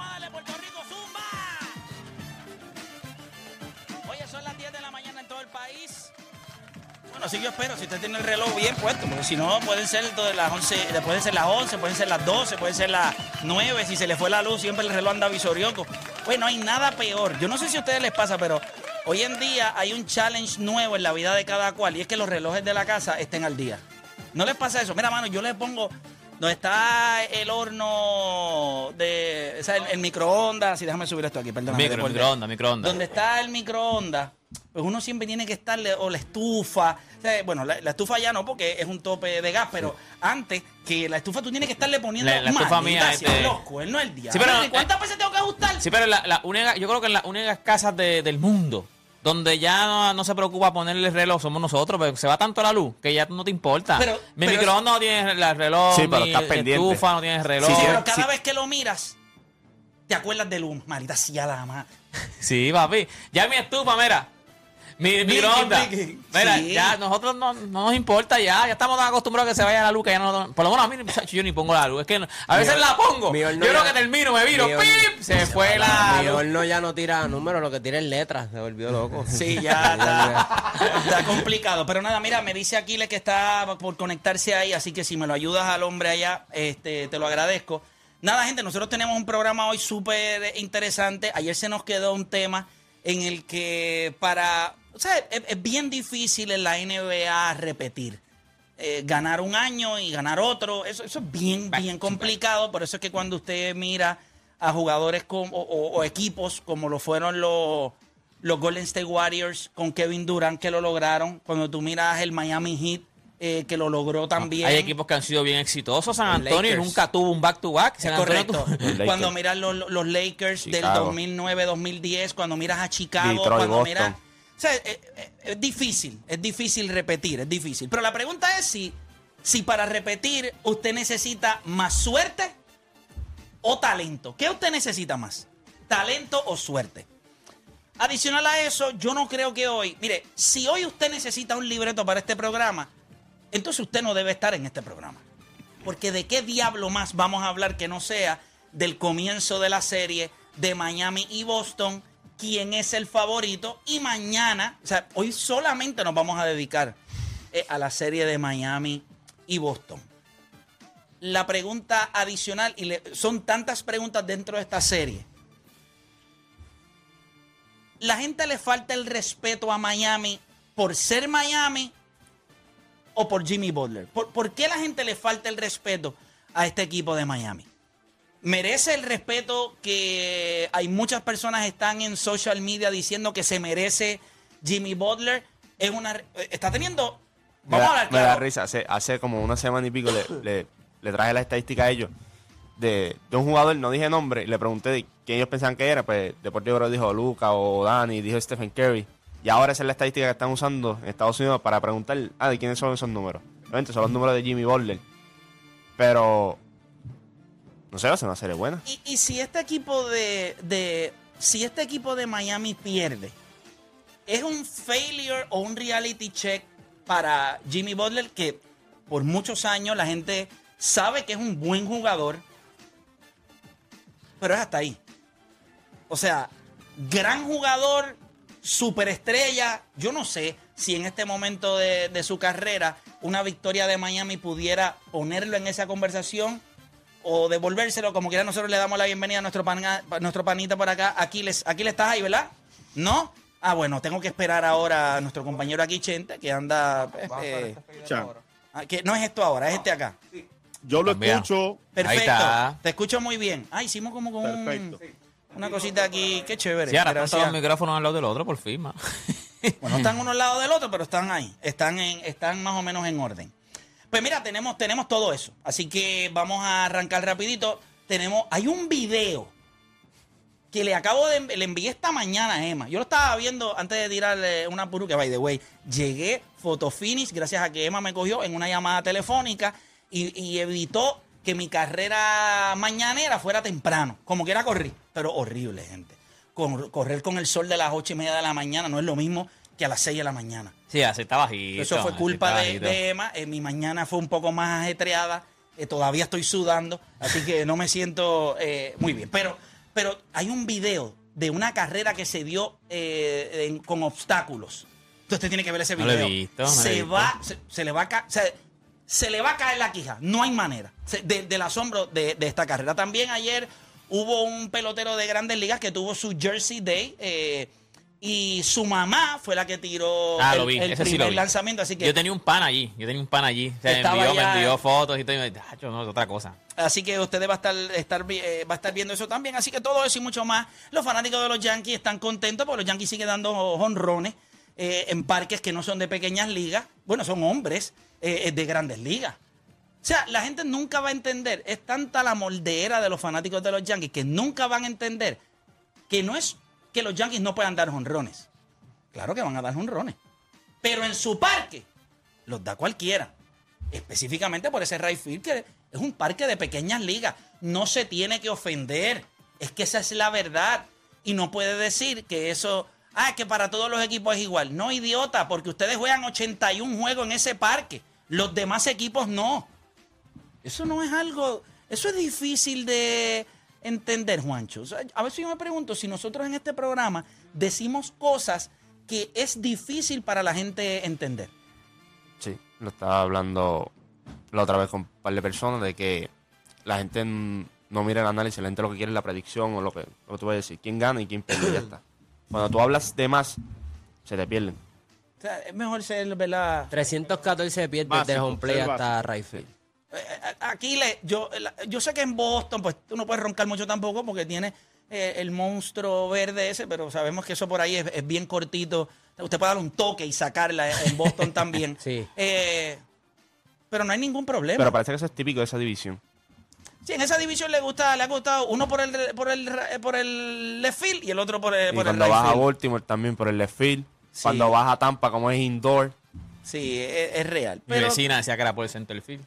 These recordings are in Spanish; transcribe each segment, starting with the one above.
Vamos Puerto Rico Zumba. Oye, son las 10 de la mañana en todo el país. Bueno, así yo espero, si usted tiene el reloj bien puesto, porque si no, pueden ser todas las 11, eh, pueden ser las 11, pueden ser las 12, pueden ser las 9, si se le fue la luz, siempre el reloj anda visorioco. Pues no hay nada peor. Yo no sé si a ustedes les pasa, pero hoy en día hay un challenge nuevo en la vida de cada cual, y es que los relojes de la casa estén al día. ¿No les pasa eso? Mira, mano, yo le pongo donde está el horno de. O sea, el, el microondas. Sí, déjame subir esto aquí, perdóname. Micro, microondas, microondas. Donde está el microondas, pues uno siempre tiene que estarle, o la estufa. O sea, bueno, la, la estufa ya no, porque es un tope de gas, pero antes que la estufa tú tienes que estarle poniendo. La- la estufa mía, este- los cuernos del día. Sí, pero- eh, ¿Cuántas veces tengo que ajustar? Sí, pero la, la única, yo creo que en las únicas casas de- del mundo donde ya no, no se preocupa ponerle el reloj somos nosotros, porque se va tanto la luz que ya no te importa. Pero- mi pero- microondas no tiene el reloj, Sí, pero mi estás pendiente. estufa no tiene reloj. Sí, Sí, sí, pero cada sí. vez que lo miras, te acuerdas de luz. Marita, sí, a la más. Sí, papi. Ya mi estufa, mira. Mi microondas. Mira, Sí. ya nosotros no, no nos importa ya. Ya estamos tan acostumbrados a que se vaya la luz que ya no. Por lo menos a mí, yo ni pongo la luz. Es que no- a veces la pongo. Yo creo ya- que termino, me viro. ¡pip! Se fue la Mi luz. horno ya no tira números, lo que tira es letras. Se volvió loco. Sí, ya está, está complicado. Pero nada, mira, me dice Aquiles que está por conectarse ahí, así que si me lo ayudas al hombre allá, este, te lo agradezco. Nada, gente, nosotros tenemos un programa hoy súper interesante. Ayer se nos quedó un tema en el que para... O sea, es, es bien difícil en la NBA repetir. Eh, ganar un año y ganar otro, eso, eso es bien, bien complicado. Por eso es que cuando usted mira a jugadores con- o, o- o equipos como lo fueron los, los Golden State Warriors con Kevin Durant que lo lograron, cuando tú miras el Miami Heat eh, que lo logró también. Hay equipos que han sido bien exitosos. San Antonio nunca tuvo un back-to-back. Antonio correcto. tuvo-. Cuando miras los, los Lakers Chicago. del 2009-2010, cuando miras a Chicago, Detroit, cuando Boston. miras... O sea, es, es- es difícil, es difícil repetir, es difícil. Pero la pregunta es si, si para repetir usted necesita más suerte o talento. ¿Qué usted necesita más? ¿Talento o suerte? Adicional a eso, yo no creo que hoy, mire, si hoy usted necesita un libreto para este programa, entonces usted no debe estar en este programa. Porque de qué diablo más vamos a hablar que no sea del comienzo de la serie de Miami y Boston, quién es el favorito y mañana, o sea, hoy solamente nos vamos a dedicar eh, a la serie de Miami y Boston. La pregunta adicional, y le- son tantas preguntas dentro de esta serie. La gente le falta el respeto a Miami por ser Miami o por Jimmy Butler? ¿Por, por qué la gente le falta el respeto a este equipo de Miami? Merece el respeto que hay muchas personas están en social media diciendo que se merece Jimmy Butler. Es una está teniendo vamos a hablar me da claro. risa. Hace, hace como una semana y pico le, le- le traje la estadística a ellos de, de un jugador, no dije nombre, y le pregunté de quién ellos pensaban que era. Pues Deportivo Bro dijo Luca o Dani, dijo Stephen Curry. Y ahora esa es la estadística que están usando en Estados Unidos para preguntar, ah, ¿de quiénes son esos números? Obviamente son los números de Jimmy Butler. Pero, no sé, va a ser una serie buena. Y, si este equipo de, si este equipo de Miami pierde, es un failure o un reality check para Jimmy Butler que por muchos años la gente sabe que es un buen jugador, pero es hasta ahí. O sea, gran jugador, superestrella. Yo no sé si en este momento de su carrera una victoria de Miami pudiera ponerlo en esa conversación o devolvérselo. Como quiera, nosotros le damos la bienvenida a nuestro, a nuestro panita por acá. Aquiles, Aquiles, estás ahí, ¿verdad? ¿No? Ah, bueno, tengo que esperar ahora a nuestro compañero aquí, Chente, que anda... pues, eh, ah, que no es esto ahora, es este acá. Yo lo También. escucho. Perfecto. está. Te escucho muy bien. Ah, hicimos como con un- una cosita aquí. Qué chévere. Sí, ahora están todos Gracias. los micrófonos al lado del otro por firma. Bueno, están uno al lado del otro, pero están ahí. Están, en, están más o menos en orden. Pues mira, tenemos, tenemos todo eso. Así que vamos a arrancar rapidito. Tenemos, hay un video que le acabo de, le envié esta mañana a Emma. Yo lo estaba viendo antes de tirarle una puru que, by the way, llegué fotofinish gracias a que Emma me cogió en una llamada telefónica y, evitó que mi carrera mañanera fuera temprano. Como quiera corrí, pero horrible, gente. Correr con el sol de las ocho y media de la mañana no es lo mismo que a las 6 de la mañana. Sí, así está bajito. Eso fue culpa de, Emma. Eh, mi mañana fue un poco más ajetreada. Eh, todavía estoy sudando, así que no me siento eh, muy bien. Pero, pero hay un video de una carrera que se dio eh, en- con obstáculos. Entonces usted tiene que ver ese No lo video. he visto, no lo he se visto. va, se, se le va a ca- se, se le va a caer la quija. No hay manera. Se- de- del asombro de, de esta carrera. También ayer hubo un pelotero de grandes ligas que tuvo su Jersey Day. eh, y su mamá fue la que tiró Ah, el, lo vi, el ese sí primer lo vi. lanzamiento. Así que Yo tenía un pan allí, yo tenía un pan allí. O sea, me Estaba envió, me envió fotos y todo. Y me dije, "Tacho, no, es otra cosa. Así que usted va a estar, estar vi- eh, va a estar viendo eso también. Así que todo eso y mucho más. Los fanáticos de los Yankees están contentos porque los Yankees siguen dando honrones eh, en parques que no son de pequeñas ligas. Bueno, son hombres eh, de grandes ligas. O sea, la gente nunca va a entender. Es tanta la moldera de los fanáticos de los Yankees que nunca van a entender que no es que los Yankees no puedan dar honrones. Claro que van a dar honrones. Pero en su parque los da cualquiera. Específicamente por ese right que es un parque de pequeñas ligas. No se tiene que ofender. Es que esa es la verdad. Y no puede decir que eso... Ah, que para todos los equipos es igual. No, idiota, porque ustedes juegan 81 juegos en ese parque. Los demás equipos no. Eso no es algo... Eso es difícil de entender, Juancho. O sea, a veces yo me pregunto si nosotros en este programa decimos cosas que es difícil para la gente entender. Sí, lo estaba hablando la otra vez con un par de personas de que la gente no mira el análisis, la gente lo que quiere es la predicción o lo que, lo que tú vas a decir, quién gana y quién pierde y ya está. Cuando tú hablas de más, se te pierden. O sea, es mejor ser, ¿verdad? 314 pies desde home play hasta right field. Eh, Aquí le, yo, yo sé que en Boston, pues tú no puedes roncar mucho tampoco porque tiene eh, el monstruo verde ese, pero sabemos que eso por ahí es, es bien cortito. Usted puede dar un toque y sacarla en Boston también. Sí. Eh, pero no hay ningún problema. Pero parece que eso es típico de esa división. Sí, en esa división le gusta, le ha gustado uno por el por el por el left field y el otro por el, Y por el cuando right vas a. Baltimore también por el left field. Sí. Cuando vas a Tampa, como es indoor. Sí, es, es real. Mi Pero, vecina decía que era por el center field.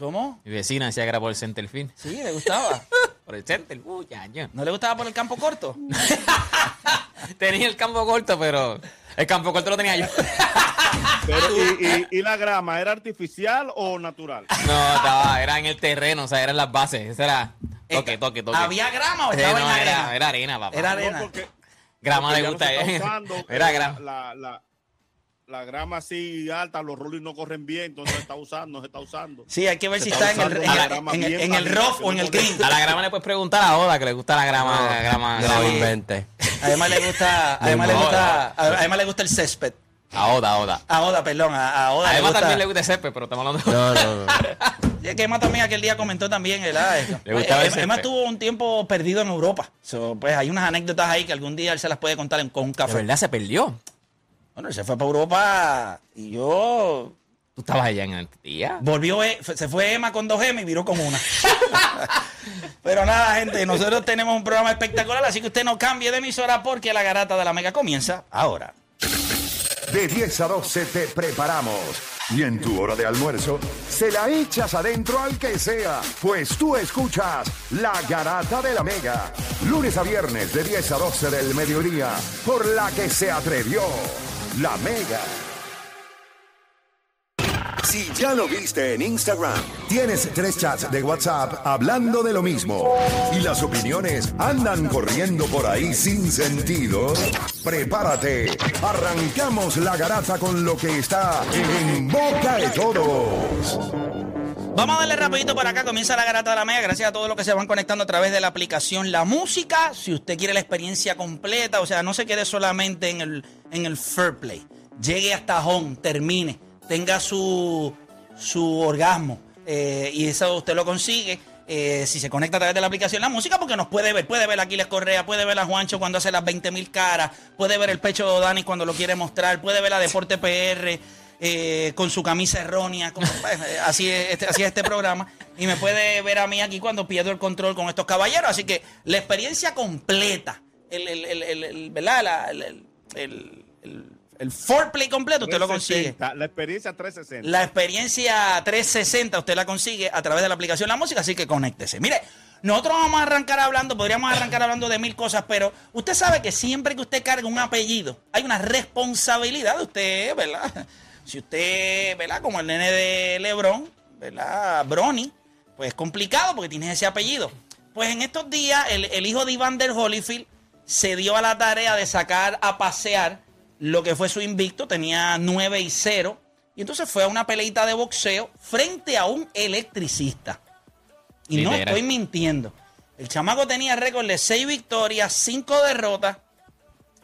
¿Cómo? Mi vecina decía que era por el center field. Sí, le gustaba. Por el center, uy, ya, ya. ¿No le gustaba por el campo corto? Tenía el campo corto, pero el campo corto lo tenía yo. Pero, y, y- y la grama era artificial o natural? No, estaba, era en el terreno, o sea, eran las bases. Ese era toque, toque, toque. ¿Había grama o Sí, estaba no, en arena? era, era arena, papá. Era No, arena. porque, grama porque le gusta. está usando, era grama. La, la, la grama así alta, los rolling no corren bien, entonces se está usando, no se está usando. Sí, hay que ver Se si está está en el, en el- en el- en el rough o en no el green. A la grama le puedes preguntar a Oda que le gusta la grama. la grama, No grama. invente. Además le gusta, además le No, gusta, además le gusta el césped. A Oda, a Oda. A Oda, perdón, a, a Oda. A le Emma gusta- también le gusta césped, pero estamos hablando de... No, no, no. Es que Emma también aquel día comentó también, ¿verdad? Le gustaba Eh, Emma fe. estuvo un tiempo perdido en Europa. So, pues hay unas anécdotas ahí que algún día él se las puede contar en- con un De café. verdad se perdió. Bueno, él se fue para Europa y yo Tú estabas allá en el día. volvió, eh, se fue Emma con dos M y viró con una. Pero nada, gente, nosotros tenemos un programa espectacular, así que usted no cambie de emisora porque la garata de la mega comienza ahora. De 10 a 12 te preparamos. Y en tu hora de almuerzo, se la echas adentro al que sea, pues tú escuchas La Garata de la Mega. Lunes a viernes de 10 a 12 del mediodía, por la que se atrevió La Mega. Si ya lo viste en Instagram, tienes tres chats de WhatsApp hablando de lo mismo y las opiniones andan corriendo por ahí sin sentido, prepárate. Arrancamos la garata con lo que está en boca de todos. Vamos a darle rapidito por acá, comienza la garata de la mega, gracias a todos los que se van conectando a través de la aplicación La Música. Si usted quiere la experiencia completa, o sea, no se quede solamente en el, en el Fair Play. Llegue hasta home, termine, tenga su, su orgasmo. eh, y eso usted lo consigue. eh, si se conecta a través de la aplicación La Música, porque nos puede ver, puede ver a Aquiles Correa, puede ver a Juancho cuando hace las 20 mil caras, puede ver el pecho de Dani cuando lo quiere mostrar, puede ver a Deporte PR, eh, con su camisa errónea, como, así, es este, así es este programa, y me puede ver a mí aquí cuando pierdo el control con estos caballeros. Así que la experiencia completa, el, el, el, el- ¿verdad? La- el, foreplay completo, usted lo consigue. 360, La experiencia 360. La experiencia 360 usted la consigue a través de la aplicación La Música, así que conéctese. Mire, nosotros vamos a arrancar hablando, podríamos arrancar hablando de mil cosas, pero usted sabe que siempre que usted carga un apellido, hay una responsabilidad de usted, ¿verdad? Si usted, ¿verdad? Como el nene de Lebron, ¿verdad? Brony, pues es complicado porque tiene ese apellido. Pues en estos días, el, el hijo de Iván der Holyfield se dio a la tarea de sacar a pasear lo que fue su invicto, tenía 9 y 0, y entonces fue a una peleita de boxeo frente a un electricista. Y no estoy mintiendo. El chamaco tenía récord de 6 victorias, 5 derrotas,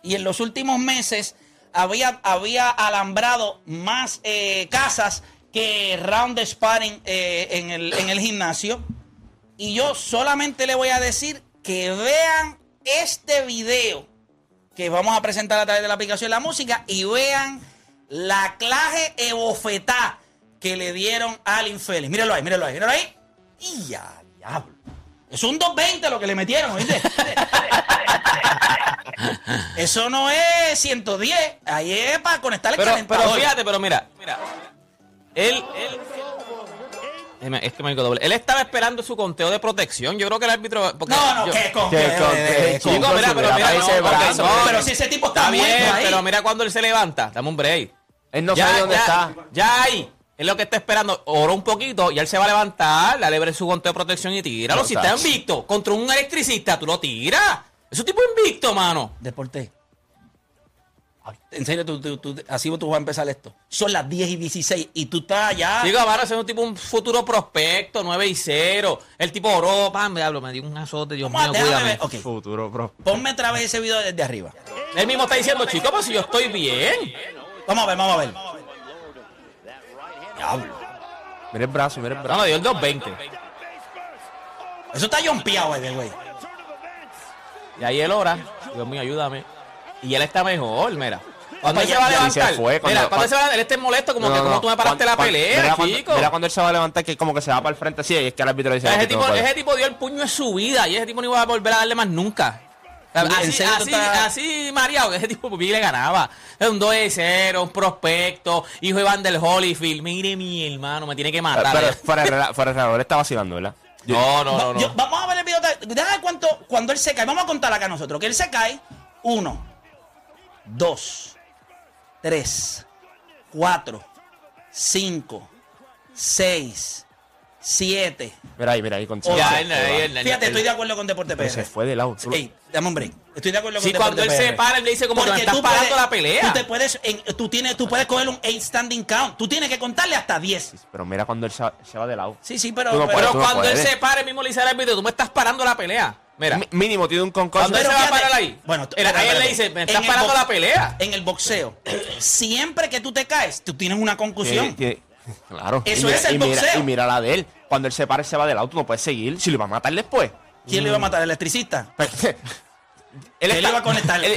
y en los últimos meses había, había alambrado más eh, casas que round de sparring eh, en, el, en el gimnasio. Y yo solamente le voy a decir que vean este video que vamos a presentar a través de la aplicación La Música y vean la clase bofetá que le dieron al infeliz. Míralo ahí, míralo ahí, míralo ahí. Y ya, diablo. Es un 220 lo que le metieron, ¿oíste? Eso no es 110. Ahí es para conectar el Pero, calentador. pero fíjate, pero mira, mira. Él, él. Es que me digo doble. Él estaba esperando su conteo de protección. Yo creo que el árbitro. porque No, no, yo- ¿qué con ¿Qué qué? con qué? eh, Chico, mira, pero mira, no, Pero si ese tipo está, Está bien, pero mira cuando él se levanta. Dame un break. Él no sabe dónde ya, está. Ya ahí. Es lo que está esperando. Oró un poquito y él se va a levantar, dale ver su conteo de protección y tíralo. No, si está invicto contra un electricista, tú lo tiras. Es un tipo invicto, mano. Deporte. En serio, tú, tú- tú- así tú vas a empezar esto. Son las 10 y 16 y tú estás ya. Digo, van a ser un tipo, un futuro prospecto, 9 y 0. El tipo oró, pam, me hablo, me dio un azote, Dios mío, cuídame. Futuro, bro. ponme otra vez ese video desde arriba. Él mismo está diciendo, chico, pues si yo estoy bien. Vamos a ver, vamos a ver. Diablo. Mira el brazo, mira el No, brazo. me dio el 220. Eso está jompeado, güey, güey. Y ahí él ora, Dios mío, ayúdame. Y él está mejor, mira. Cuando él ya- se va a levantar, se fue, cuando- mira, cuando él se va a él está molesto, como No, que no, como no. tú me paraste la pelea, mira cuando- chico. Mira cuando él se va a levantar, que como que se va para el frente así, y es que el árbitro dice. ese, "Aquí tú no tipo, puedes". ese tipo dio el puño en su vida y ese tipo no iba a volver a darle más nunca. O sea, ¿En Así, así, así, mareado, ese tipo pues, le ganaba. Es un 2 de 0, un prospecto, hijo de Van der Holyfield. Mire, mi hermano, me tiene que matar. Pero reloj, él está vacilando, ¿verdad? no, no, Va- no. no. yo- vamos a ver el video. de- Déjame ver cuánto. Cuando él se cae. Vamos a contar acá nosotros. Que él se cae. Uno, dos, tres, cuatro, cinco, seis, siete. Mira ahí, mira ahí. Con Ya, Ya, él- él- él- él- Fíjate, estoy de acuerdo con Deporte PR. se fue de lado. Ey, dame un break. Estoy de acuerdo con Sí, cuando Deporte él se para, él le dice como que me Porque estás tú parando la pelea. Tú te puedes, en- tú tienes, tú puedes coger un 8 standing count. Tú tienes que contarle hasta 10. Pero mira cuando él se, se va de lado. Sí, sí, pero, no pero- Pero Tú no cuando él se para, él mismo le dice al árbitro, tú me estás parando la pelea. Mira, Mi- mínimo tiene un concurso. ¿cuándo él se va a parar ahí? Bueno, Él- ahí él le dice, me estás el parando la pelea. En el boxeo, siempre que tú te caes, tú tienes una concusión. Claro. Eso Y mira- es el y mira- boxeo. Y mira la de él. Cuando él se para, él se va del auto, no puede seguir. Si lo va a matar después. ¿Quién le iba a matar? ¿El electricista? Él, Él está- iba a conectar. Él,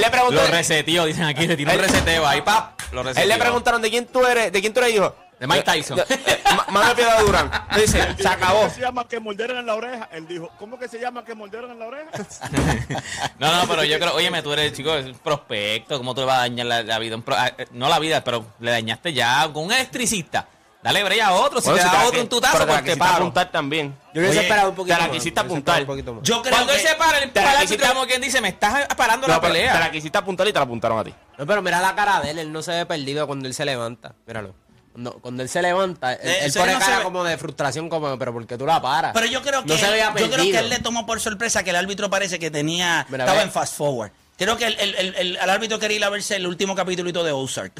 le preguntó. lo reseteó, dicen aquí, le tiró un Él- reseteo ahí, pap, lo reseteó. él le preguntaron de quién tú eres, de quién tú eres, y dijo. De Mike Tyson. de- eh, Ma- Manuel Piedra Durán. Dice, se acabó. ¿Cómo se llama que mordieron en la oreja? Él dijo, ¿cómo que se llama que mordieron en la oreja? No, no, pero yo creo, óyeme, tú eres, chico, es un prospecto, ¿cómo tú le vas a dañar la, la vida? Un pro- eh, no la vida, pero le dañaste ya con un electricista. Dale break a otro, si Bueno, te si da otro que- en tu tazo, pero te la pues te paro. apuntar también. Yo hubiese esperado un poquito te la quisiste apuntar. un. Yo creo Cuando él que- se para, él el árbitro como quien dice, me estás parando No, la pelea. Te la quisiste apuntar y te la apuntaron a ti. No, pero mira la cara de él, él no se ve perdido cuando él se levanta. Míralo. Cuando, cuando él se levanta, él, Eh, él pone no cara ve- como de frustración, como, pero ¿por qué tú la paras? Pero yo creo que, no veía yo creo que él le tomó por sorpresa que el árbitro parece que tenía. Mira, estaba en fast forward. Creo que el, el- el- el- el árbitro quería ir a verse el último capítulo de Ozark.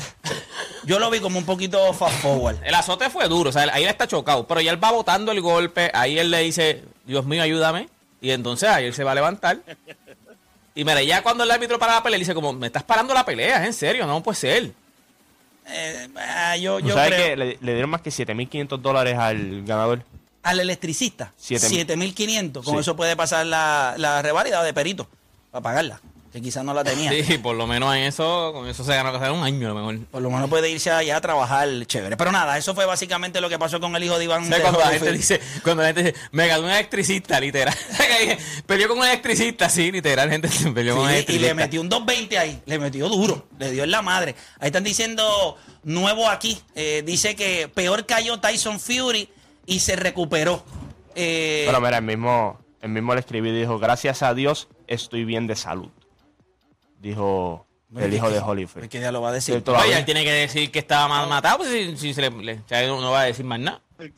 Yo lo vi como un poquito fast forward. El azote fue duro, o sea, ahí él está chocado, pero ya él va botando el golpe, ahí él le dice, Dios mío, ayúdame, y entonces ahí él se va a levantar. Y mira, ya cuando el árbitro para la pelea, dice como, me estás parando la pelea, ¿es en serio? No puede ser. Eh, ah, yo ¿Tú yo sabes creo. que le, le dieron más que 7.500 dólares al ganador? Al electricista, Siete mil. 7500. Con Sí. eso puede pasar la, la revalida de perito para pagarla. Que quizás no la tenía. Sí, por lo menos en eso, con eso se ganó que sea un año a lo mejor. Por lo menos puede irse allá a trabajar chévere. Pero nada, eso fue básicamente lo que pasó con el hijo de Iván. ¿Sabes de cuando la gente dice, cuando la gente dice, me ganó un electricista, literal. Peleó con un electricista, sí, literal, gente peleó con un Sí, y electricista. le metió un 220 ahí, le metió duro, le dio en la madre. Ahí están diciendo nuevo aquí, eh, dice que peor cayó Tyson Fury y se recuperó. Eh, Pero mira, el mismo, el mismo le escribió y dijo, gracias a Dios estoy bien de salud. Dijo el hijo de Holyfield. ¿Qué ya lo va a decir? Sí, todavía. Oye, él tiene que decir que estaba mal matado, pues si, si se le, le- o sea, no no va a decir más nada. El,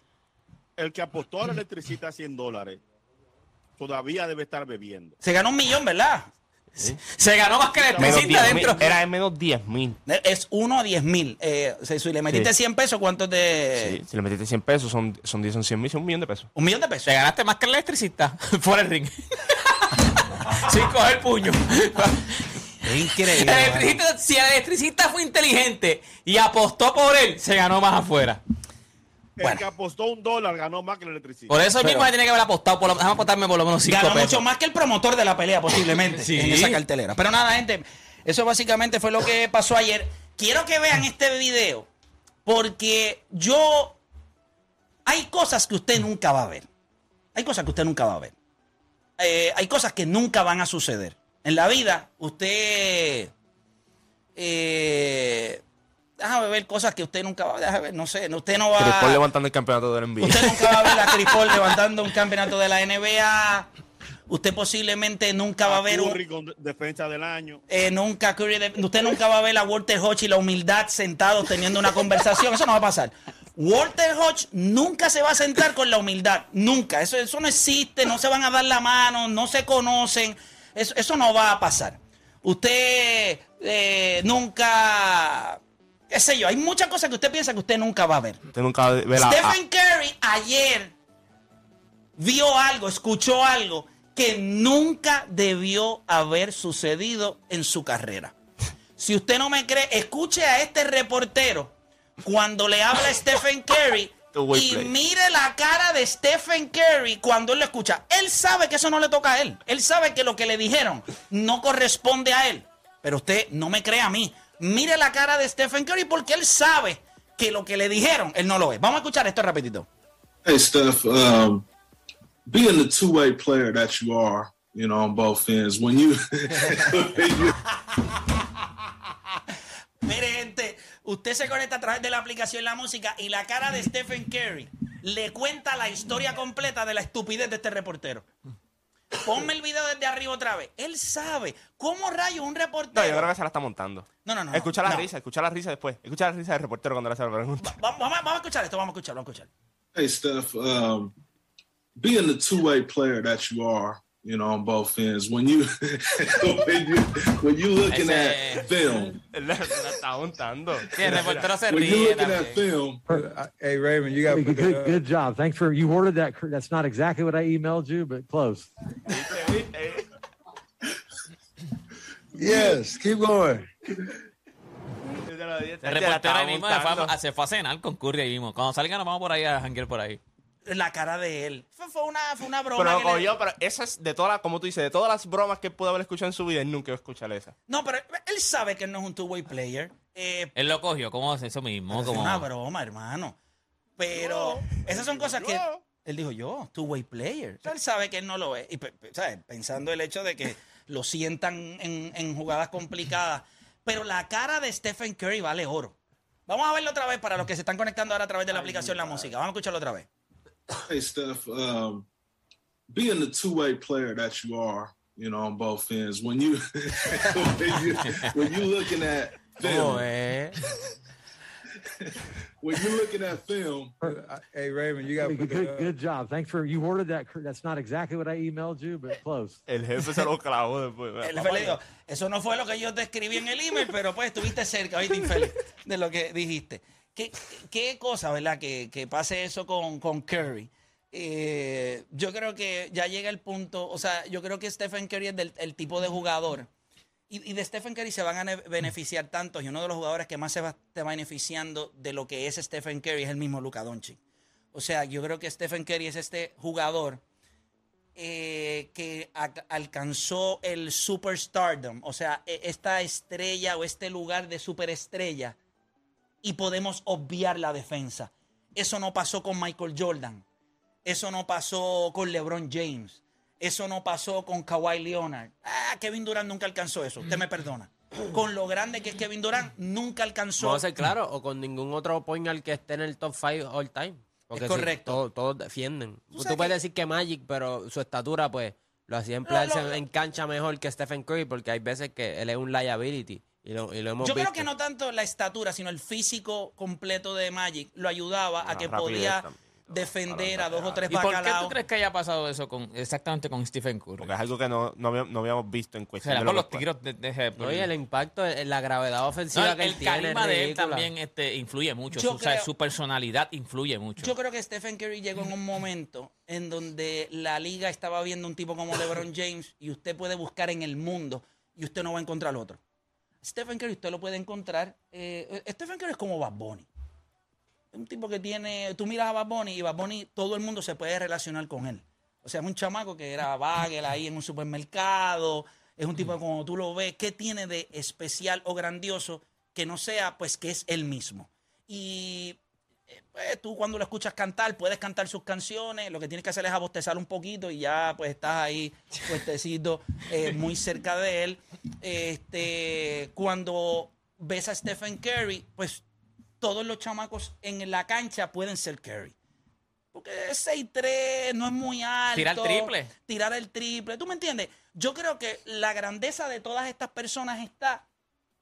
el que apostó a la electricista 100 dólares todavía debe estar bebiendo. Se ganó un millón, ¿verdad? Se ganó más que el electricista 10 mil, dentro. era de menos 10 mil. Es 1 a 10 mil. Eh, o sea, si le metiste Sí. 100 pesos, ¿cuánto te...? Sí, si le metiste 100 pesos, son, son 10, son 100 mil, son un millón de pesos. Un millón de pesos. Te ganaste más que el electricista fuera del ring. Sin coger puño. Es increíble. El electricista, si el electricista fue inteligente y apostó por él, se ganó más afuera. El Bueno. que apostó un dólar ganó más que el electricista. Por eso mismo se tiene que haber apostado. Por lo, déjame apostarme por lo menos 5 Ganó pesos. mucho más que el promotor de la pelea, posiblemente, Sí. en esa cartelera. Pero nada, gente, eso básicamente fue lo que pasó ayer. Quiero que vean este video, porque yo... Hay cosas que usted nunca va a ver. Hay cosas que usted nunca va a ver. Eh, hay cosas que nunca van a suceder. En la vida, usted... Eh, déjame ver cosas que usted nunca va a ver. Déjame ver, no sé, usted no va Chris Paul levantando el campeonato del NBA. Usted nunca va a ver a Chris Paul levantando un campeonato de la NBA. Usted posiblemente nunca va a ver un, Curry con de- defensa del año. eh, nunca Curry de- usted nunca va a ver a Walter Hodge y la humildad sentados teniendo una conversación. Eso no va a pasar. Walter Hodge nunca se va a sentar con la humildad. Nunca. Eso, eso no existe. No se van a dar la mano. No se conocen. Eso, eso no va a pasar. Usted eh, nunca. ¿Qué sé yo? Hay muchas cosas que usted piensa que usted nunca va a ver. Usted nunca. Stephen Curry ayer vio algo, escuchó algo que nunca debió haber sucedido en su carrera. Si usted no me cree, escuche a este reportero cuando le habla a Stephen Curry y play. mire la cara de Stephen Curry cuando él lo escucha. Él sabe que eso no le toca a él. Él sabe que lo que le dijeron no corresponde a él. Pero usted no me cree a mí. Mire la cara de Stephen Curry porque él sabe que lo que le dijeron, él no lo es. Vamos a escuchar esto rapidito. Hey, Steph, um, being the two way player that you are, you know, on both ends, when you, when you Mire, gente, usted se conecta a través de la aplicación La Música y la cara de Stephen Curry le cuenta la historia completa de la estupidez de este reportero. Ponme el video desde arriba otra vez. Él sabe cómo rayo un No, reportero. yo creo que se la está montando. No, no, no, Escucha la no. risa, escucha la risa después. Escucha la risa del reportero cuando le hace la pregunta. Vamos, vamos a- vamos a escuchar esto, vamos a escucharlo, vamos a escuchar. hey, Steph, um, being the two way player that you are, you know, on both ends. When you when you when you looking at film, la, la está untando. Sí, when you looking at film, hey Raven, you got good, good, good job. Thanks for you ordered that. That's not exactly what I emailed you, but close. yes, keep going. El reportero Mima se fue a cenar con Curry y vimos. Cuando salgan nos vamos por ahí a janguear por ahí. La cara de él. Fue, fue una, fue una broma. Pero, que le- coño, pero esa es de todas las, como tú dices, de todas las bromas que él pudo haber escuchado en su vida, él nunca iba a escuchar esa. No, pero él sabe que él no es un two-way player. Eh, Él lo cogió, ¿cómo es eso mismo? es Como... una broma, hermano. Pero esas son cosas que él dijo yo, two-way player. O sea, él sabe que él no lo es. Y ¿sabes? pensando el hecho de que lo sientan en, en jugadas complicadas. Pero la cara de Stephen Curry vale oro. Vamos a verlo otra vez para los que se están conectando ahora a través de la aplicación La Música. Vamos a escucharlo otra vez. Hey, Steph, um, being the two-way player that you are, you know, on both ends, when you when you when you looking at film, ¿Cómo es? when you're looking at film, Hey, Raymond, you got to Good, put good, good job. Thanks for you worded that. That's not exactly what I emailed you, but close. El jefe se lo clavó después. El jefe le dijo, eso no fue lo que yo te escribí en el email, pero pues estuviste cerca, oíste, infeliz, de lo que dijiste. ¿Qué, cosa, verdad, que, que pase eso con, con Curry? Eh, yo creo que ya llega el punto, o sea, yo creo que Stephen Curry es del el tipo de jugador. Y, de Stephen Curry se van a ne- beneficiar tantos. Y uno de los jugadores que más se va está beneficiando de lo que es Stephen Curry es el mismo Luka Doncic. O sea, yo creo que Stephen Curry es este jugador eh, que alcanzó el superstardom, o sea, e- esta estrella o este lugar de superestrella, y podemos obviar la defensa. Eso no pasó con Michael Jordan, eso no pasó con LeBron James, eso no pasó con Kawhi Leonard. Ah, Kevin Durant nunca alcanzó eso, usted me perdona. Con lo grande que es Kevin Durant, nunca alcanzó. Vamos a ser claros, o con ningún otro point al que esté en el top 5 all time. Porque Es sí, correcto. todos, todos defienden. Tú, puedes que- decir que Magic, pero su estatura, pues, lo hacía No, emplearse lo- en cancha mejor que Stephen Curry, porque hay veces que él es un liability. Y lo, y lo hemos Yo creo que no tanto la estatura, sino el físico completo de Magic lo ayudaba a La que podía también, defender a dos o tres ¿Y por qué tú crees que haya pasado eso con, exactamente con Stephen Curry? Porque es algo que no, no, habíamos, no habíamos visto en cuestión Será por los tiros de, de- No, y el impacto, eh, la gravedad No, ofensiva el, que él el tiene. es carisma de él también este, influye mucho. Yo Su, o sea, creo- su personalidad influye mucho. Yo creo que Stephen Curry llegó en un momento en donde la liga estaba viendo un tipo como LeBron James y usted puede buscar en el mundo y usted no va a encontrar otro. Stephen Curry usted lo puede encontrar. eh, Stephen Curry es como Bad Bunny. Es un tipo que tiene. Tú miras a Bad Bunny y Bad Bunny, todo el mundo se puede relacionar con él. O sea, es un chamaco que era bagel ahí en un supermercado. Es un tipo que cuando tú lo ves, ¿qué tiene de especial o grandioso que no sea, pues, que es él mismo? Y eh, pues, tú cuando lo escuchas cantar, puedes cantar sus canciones, lo que tienes que hacer es abostezar un poquito y ya pues estás ahí puestecito eh, muy cerca de él. Este, cuando ves a Stephen Curry, pues todos los chamacos en la cancha pueden ser Curry. Porque es 6'3, no es muy alto. Tirar triple. Tirar el triple. ¿Tú me entiendes? Yo creo que la grandeza de todas estas personas está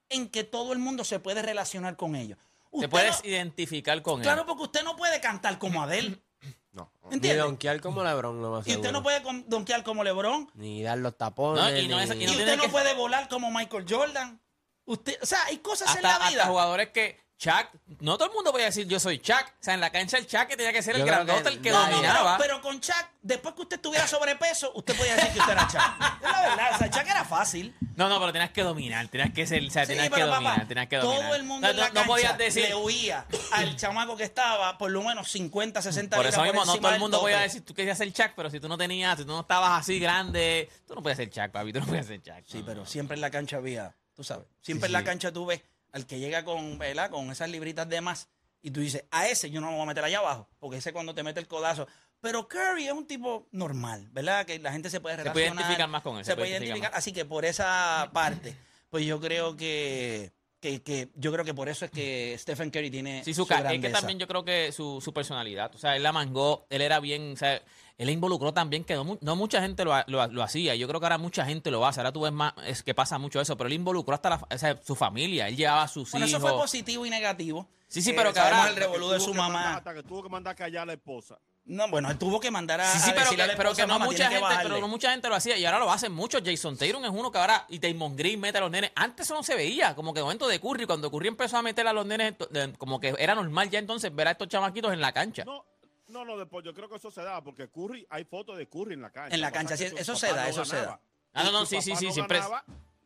en que todo el mundo se puede relacionar con ellos. Te Usted puedes no- identificar con Claro, él. porque usted no puede cantar como Adele. No. Ni ¿Entiendes? donkear como LeBron, lo más Y usted seguro. no puede donkear como LeBron. Ni dar los tapones. No, y no es- ni- y no Y tiene usted no que- puede volar como Michael Jordan. Usted, o sea, hay cosas en la vida. hasta jugadores que Chuck, no todo el mundo puede decir yo soy Chuck. O sea, en la cancha el Chuck que tenía que ser el grandote, que el que No, no, pero, dominaba. pero con Chuck, después que usted tuviera sobrepeso, usted podía decir que usted era Chuck. Es la verdad, o sea, Chuck era fácil. No, no, pero tenías que dominar, tenías que ser, o sea, Sí, tenías que dominar, papá, tenías que dominar. todo el mundo no, en la no- no podías decir, le huía al chamaco que estaba por lo menos 50, 60 por eso mismo, no encima todo el mundo podía decir, tú querías ser Chuck, pero si tú no tenías, si tú no estabas así grande, tú no podías ser Chuck, papi, tú no podías ser Chuck. Sí, pero siempre en la cancha había, tú sabes, siempre en la cancha tú ves al que llega con, ¿verdad? con esas libritas de más y tú dices, a ese yo no me voy a meter allá abajo, porque ese cuando te mete el codazo. Pero Curry es un tipo normal, ¿verdad? Que la gente se puede Se relacionar. puede identificar más con él, Se, puede identificar. Así que por esa parte, pues yo creo que, que, que- yo creo que por eso es que Stephen Curry tiene Sí, su su es que también yo creo que su, su personalidad, o sea, él la mangó, él era bien, o sea, él la involucró también, que no, no mucha gente lo, ha- lo, lo hacía, yo creo que ahora mucha gente lo hace, ahora tú ves más, es que pasa mucho eso, pero él involucró hasta la, o sea, su familia, él llevaba a sus Bueno, eso hijos. fue positivo y negativo. Sí, sí, Eh, pero que ahora- el revolú de su que mandar- mamá. Hasta que tuvo que mandar callar a la esposa. No, bueno, él tuvo que mandar a, Sí, sí, a pero a que, la pero esposa, que no "Mamá, mucha que gente, bajarle". pero no mucha gente lo hacía y ahora lo hacen mucho. Jason Tatum es uno que ahora y Damon Green mete a los nenes. Antes eso no se veía, como que el momento de Curry, cuando Curry empezó a meter a los nenes, de- como que era normal ya entonces ver a estos chamaquitos en la cancha. No, no, no, después yo creo que eso se da porque Curry, hay fotos de Curry en la cancha. En la cancha, sí, eso se da, no eso se da. Ah, no, Y no, sí, sí, sí, no siempre ganaba,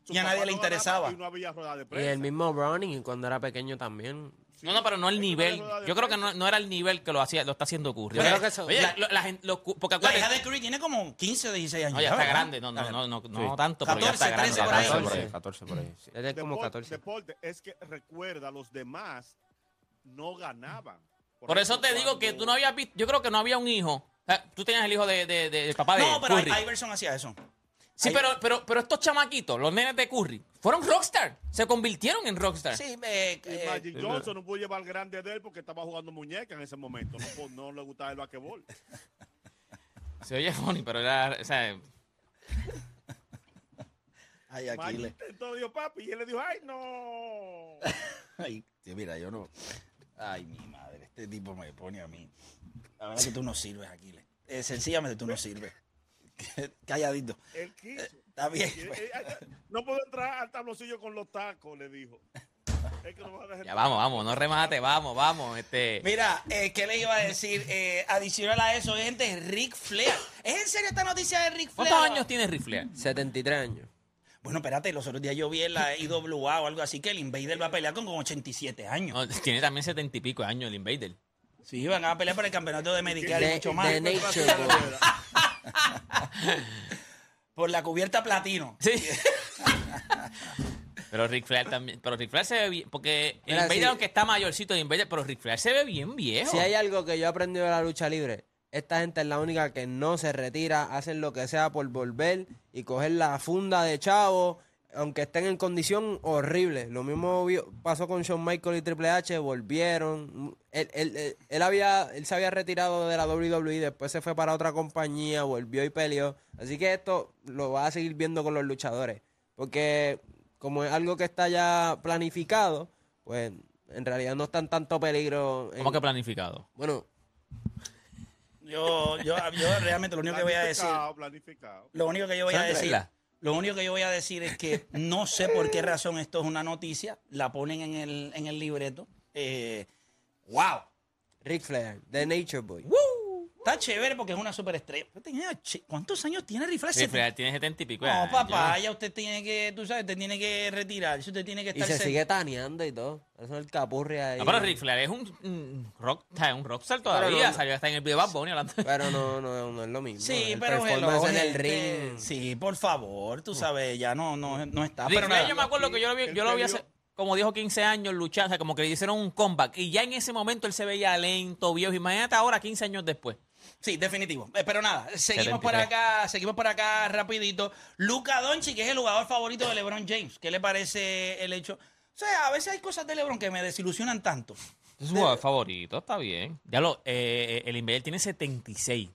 Y a nadie le interesaba. Y no había rueda de Y el mismo Browning cuando era pequeño también. No, no, pero no el Es nivel. Yo creo que no, no era el nivel que lo hacía, lo está haciendo Curry. Yo creo que eso- Oye, la- lo- la gente, lo- porque La acuérdate, hija de Curry tiene como 15 o 16 años. no, ya está grande, no, no, no, no, no Sí. tanto, pero ya 14, está grande. 13 por ahí. 14 por 14. ahí, 14 por ahí. sí. Desde como Depor- 14. Deporte, es que recuerda, los demás no ganaban. Por eso ejemplo, te digo que cuando- tú no habías visto, yo creo que no había un hijo. O sea, tú tenías el hijo de, de- de- del papá de No, pero Curry. Iverson hacía eso. Sí, Ahí- pero, pero, pero estos chamaquitos, los nenes de Curry, fueron rockstar. Se convirtieron en rockstar. Sí, eh, Y eh, Magic Johnson no pudo llevar al grande de él porque estaba jugando muñeca en ese momento. No, le gustaba el basquetbol. Se oye funny, pero era, o sea, Ay, Magic Aquiles. intentó, dijo papi, y él le dijo, ay, no. Ay, mira, yo no. Ay, mi madre, este tipo me pone a mí. La verdad que tú no sirves, Aquiles. Eh, sencillamente tú no sirves. Calladito. Él quiso. Está bien. Él- ay, no puedo entrar al tablocillo con los tacos, le dijo. Es que no me va a dejar ya vamos, vamos, no remate, vamos, vamos. Este, Mira, eh, ¿qué le iba a decir? Eh, adicional a eso, gente, Rick Flair. ¿Es en serio esta noticia de Rick Flair? ¿Cuántos años tiene Rifle? 73 años. Bueno, espérate, los otros días yo vi en la IWA o algo así que el Invader va a pelear con como 87 años. No, tiene también setenta y pico de años el Invader. Sí, van a pelear por el campeonato de Medicare y De- mucho más. de Nature. Por la cubierta platino. Sí. pero Ric Flair también, pero Ric Flair se ve bien, porque el Mira, Invader sí. aunque está mayorcito el Invader, pero Ric Flair se ve bien viejo. Si hay algo que yo he aprendido de la lucha libre, esta gente es la única que no se retira, hacen lo que sea por volver y coger la funda de chavo, aunque estén en condición horrible. Lo mismo vio- pasó con Shawn Michaels y Triple H, volvieron. Él, él- él- él había, él se había retirado de la WWE, después se fue para otra compañía, volvió y peleó. Así que esto lo va a seguir viendo con los luchadores. Porque como es algo que está ya planificado, pues en realidad no está en tanto peligro. en- ¿Cómo que planificado? bueno, Yo, yo, yo realmente lo único que voy a decir, Planificado, planificado. lo único que yo voy a decir. Lo único que yo voy a decir es que no sé por qué razón esto es una noticia, la ponen en el, en el libreto. Eh, wow. Ric Flair, The Nature Boy. Está chévere porque es una superestrella. ¿Cuántos años tiene Flair? Ric Flair tiene setenta y pico No, años. papá, ya usted tiene que, tú sabes, usted tiene que retirarse, usted tiene que Y estar se sen- sigue taneando y todo. Eso es el capurri ahí. No, pero Ric Flair es un, un rock, o sea, un rockstar todavía. no- Salió hasta en el video de Bad Bunny hablando. Pero no, no, no es lo mismo. Sí, el pero en el ring. Sí, por favor, tú sabes, ya no, no, no está. Pero yo me acuerdo que yo lo vi, yo lo vi hace, como dijo, 15 años luchando, o sea, como que le hicieron un comeback. Y ya en ese momento él se veía lento, viejo. Imagínate ahora, 15 años después. Sí, definitivo. Eh, Pero nada, seguimos por 73. acá, seguimos por acá rapidito. Luca Doncic, que es el jugador favorito de LeBron James. ¿Qué le parece el hecho? O sea, a veces hay cosas de LeBron que me desilusionan tanto. Es su jugador favorito, está bien. Ya lo, eh, el Invader tiene 76.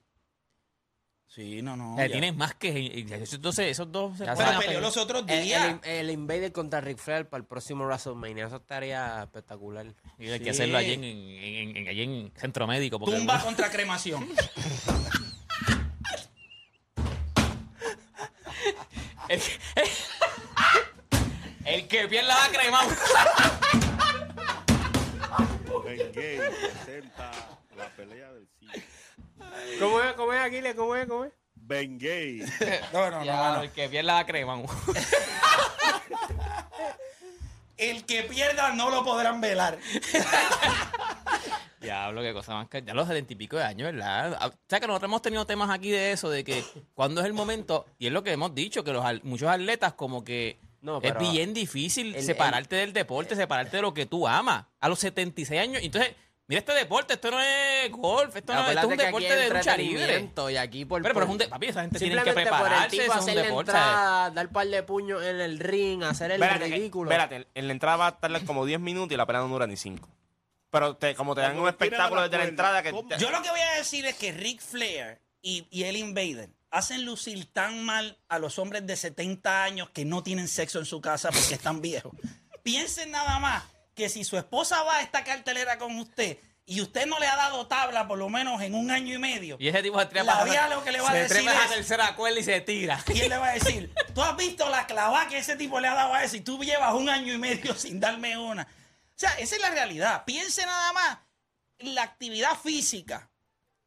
Sí, no, no. o sea, ya. tiene más que. Entonces, esos dos se Pero peleó los otros El, días. el- el Invader contra Ric Flair para el próximo WrestleMania. Eso estaría espectacular. Y hay Sí. que hacerlo allí en, en- en- allí en Centro Médico. Porque Tumba contra cremación. el, el que pierda va a cremar. Ben Gay presenta la pelea del siglo. ¿Cómo es, cómo es, Aquiles? ¿Cómo es, cómo es? Ben Gay. No, no, Ya, no, no. El que pierda va a cremar. El que pierda no lo podrán velar. Diablo, qué cosa más que. Ya los setenta y pico de años, ¿verdad? Ah, O sea, que nosotros hemos tenido temas aquí de eso, de que cuando es el momento, y es lo que hemos dicho, que los al- muchos atletas, como que No, es pero bien difícil el- separarte del deporte, separarte de lo que tú amas. A los 76 años. Entonces, mira este deporte, esto no es golf, esto, no, esto es un deporte de lucha libre. Y aquí por, Pero, pero es por- un de- papi, esa gente tiene que por el prepararse, tipo eso es un deporte. entrada, dar par de puños en el ring, hacer el Espérate, ridículo. espérate, en la entrada va a tardar como 10 minutos y la pelea no dura ni 5. Pero te, como te dan un espectáculo desde la entrada que... te- Yo lo que voy a decir es que Ric Flair y, y el Invader hacen lucir tan mal a los hombres de 70 años que no tienen sexo en su casa porque están viejos. Piensen nada más que si su esposa va a esta cartelera con usted y usted no le ha dado tabla por lo menos en un año y medio, Y ese tipo se trepa, La vida lo que le va a se decir trepa a la tercera cuerda y se tira. y él le va a decir, tú has visto la clavada que ese tipo le ha dado a ese y tú llevas un año y medio sin darme una. O sea, esa es la realidad. Piense nada más la actividad física,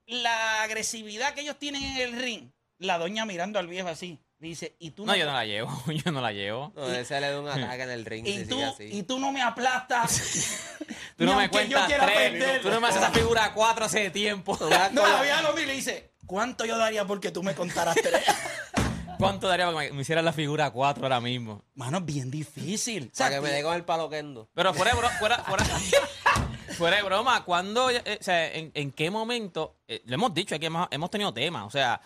la agresividad que ellos tienen en el ring. La doña mirando al viejo así. Dice, y tú No, yo no la llevo. Yo no la llevo. No, ese le da un ataque en el ring y si tú, sigue así. y tú no me aplastas. Tú no me cuentas tres. Tú no me haces esa figura cuatro hace tiempo. No, había lo vi y le dice, ¿cuánto yo daría porque tú me contaras tres? ¿Cuánto daría para que me, hicieran la figura cuatro ahora mismo? Mano, es bien difícil. O sea, Para que me dé con el palo kendo. Pero fuera de broma, fuera, fuera, fuera de broma, ¿cuándo, eh, o sea, en, en qué momento, eh, lo hemos dicho, aquí hemos, hemos tenido temas, o sea,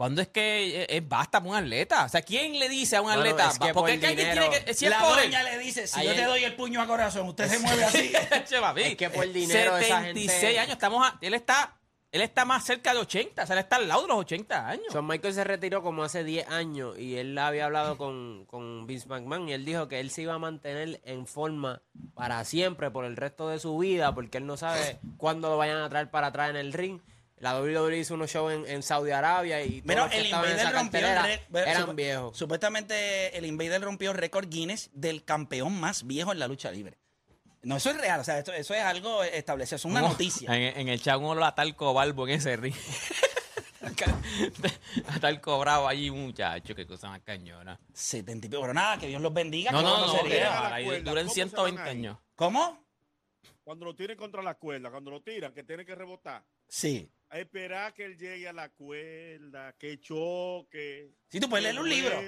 ¿cuándo es que eh, es basta para un atleta? O sea, ¿quién le dice a un Bueno, atleta? es que porque por es alguien dinero- tiene que, si es la doña le dice, si yo te doy el puño a corazón, usted se mueve así. Es que por dinero esa 76 gente- años, estamos a- él está él está más cerca de 80, o sea, él está al lado de los 80 años. Shawn Michael se retiró como hace 10 años y él había hablado con, con Vince McMahon y él dijo que él se iba a mantener en forma para siempre, por el resto de su vida, porque él no sabe cuándo lo vayan a traer para atrás en el ring. La WWE hizo unos shows en, en Saudi Arabia y que el Invader rompió el cartelera récord. eran supu- viejos. Supuestamente el Invader rompió récord Guinness del campeón más viejo en la lucha libre. No, eso es real, o sea, esto- eso es algo establecido, es una No, noticia. En, en el chat un olor a talco balbo en ese ring. a talco bravo allí, muchacho, qué cosa más cañona. 70 y pico, pero nada, que Dios los bendiga. No, no, no, sería. que duren ¿cómo se van 120 ahí? años. ¿Cómo? Cuando lo tiren contra la cuerda, cuando lo tiran, que tiene que rebotar. Sí. A esperar que él llegue a la cuerda, que choque. Sí, tú puedes leer un libro.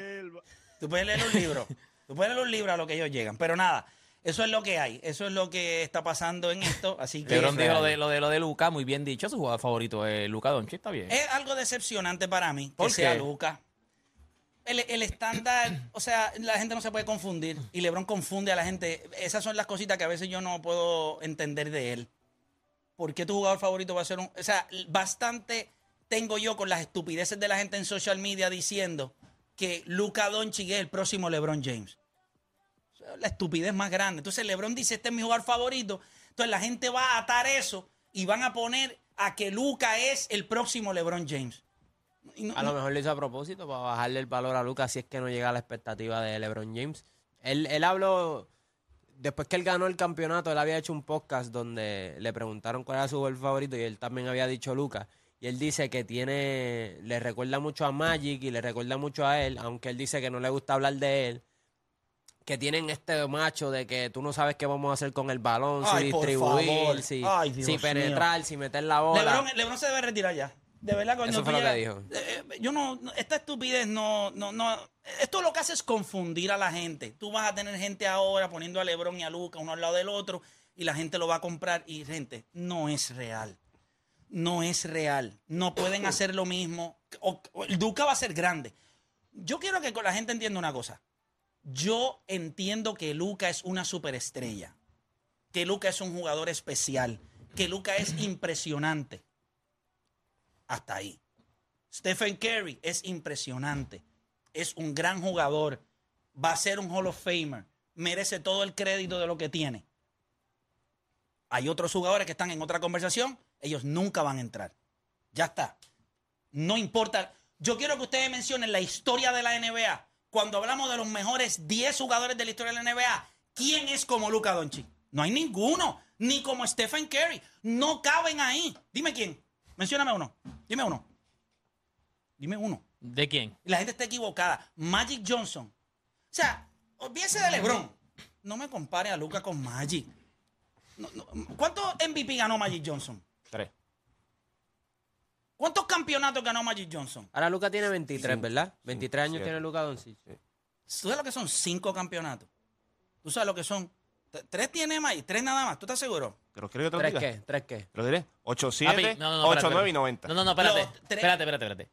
Tú puedes leer un libro. Tú puedes leer un libro a lo que ellos llegan. Pero nada, eso es lo que hay. Eso es lo que está pasando en esto. Así que. Lebron dijo lo de, lo de lo de Luca, muy bien dicho, su jugador favorito es Luca Doncic, está bien. Es algo decepcionante para mí ¿Por que sea qué? Luca. El, el estándar, o sea, la gente no se puede confundir. Y LeBron confunde a la gente. Esas son las cositas que a veces yo no puedo entender de él. ¿Por qué tu jugador favorito va a ser un.? O sea, bastante tengo yo con las estupideces de la gente en social media diciendo que Luca Doncic es el próximo LeBron James. La estupidez más grande. Entonces LeBron dice, este es mi jugador favorito. Entonces la gente va a atar eso y van a poner a que Luca es el próximo LeBron James. No- A lo mejor lo hizo a propósito para bajarle el valor a Lucas si es que no llega a la expectativa de LeBron James. Él, él habló, después que él ganó el campeonato, él había hecho un podcast donde le preguntaron cuál era su gol favorito y él también había dicho Lucas. Y él dice que tiene, le recuerda mucho a Magic y le recuerda mucho a él, aunque él dice que no le gusta hablar de él. Que tienen este macho de que tú no sabes qué vamos a hacer con el balón, Ay, si distribuir, si, Ay, mío. penetrar, si meter la bola. LeBron, LeBron se debe retirar ya. De verdad, cuando Eso fue lo que dijo. Eh, eh, yo no, no- esta estupidez no, no, no. Esto lo que hace es confundir a la gente. Tú vas a tener gente ahora poniendo a LeBron y a Luca uno al lado del otro y la gente lo va a comprar. Y gente, no es real. No es real. No pueden hacer lo mismo. O, el Duca va a ser grande. Yo quiero que la gente entienda una cosa. Yo entiendo que Luca es una superestrella. Que Luca es un jugador especial. Que Luca es impresionante. Hasta ahí. Stephen Curry es impresionante. Es un gran jugador. Va a ser un Hall of Famer. Merece todo el crédito de lo que tiene. Hay otros jugadores que están en otra conversación. Ellos nunca van a entrar. Ya está. No importa. Yo quiero que ustedes mencionen la historia de la NBA. Cuando hablamos de los mejores 10 jugadores de la historia de la NBA, ¿quién es como Luka Doncic? No hay ninguno. Ni como Stephen Curry. No caben ahí. Dime quién. Mencióname uno. Dime uno. Dime uno. ¿De quién? La gente está equivocada. Magic Johnson. O sea, olvídese de LeBron. No me compare a Luca con Magic. No, no. ¿Cuántos MVP ganó Magic Johnson? Tres. ¿Cuántos campeonatos ganó Magic Johnson? Ahora Luca tiene 23, ¿verdad? 23 años tiene Luca Doncic. ¿Tú sabes lo que son cinco campeonatos? ¿Tú sabes lo que son? Tres tiene Magic, tres nada más. ¿Tú estás seguro? ¿Pero quieres que te lo ¿Tres diga? qué? ¿Tres qué? ¿Te lo diré? 8, Papi, 7, no, no, no, 8, espérate, 9 y espérate. 90. No, no, no, espérate. Los Espérate, espérate, espérate.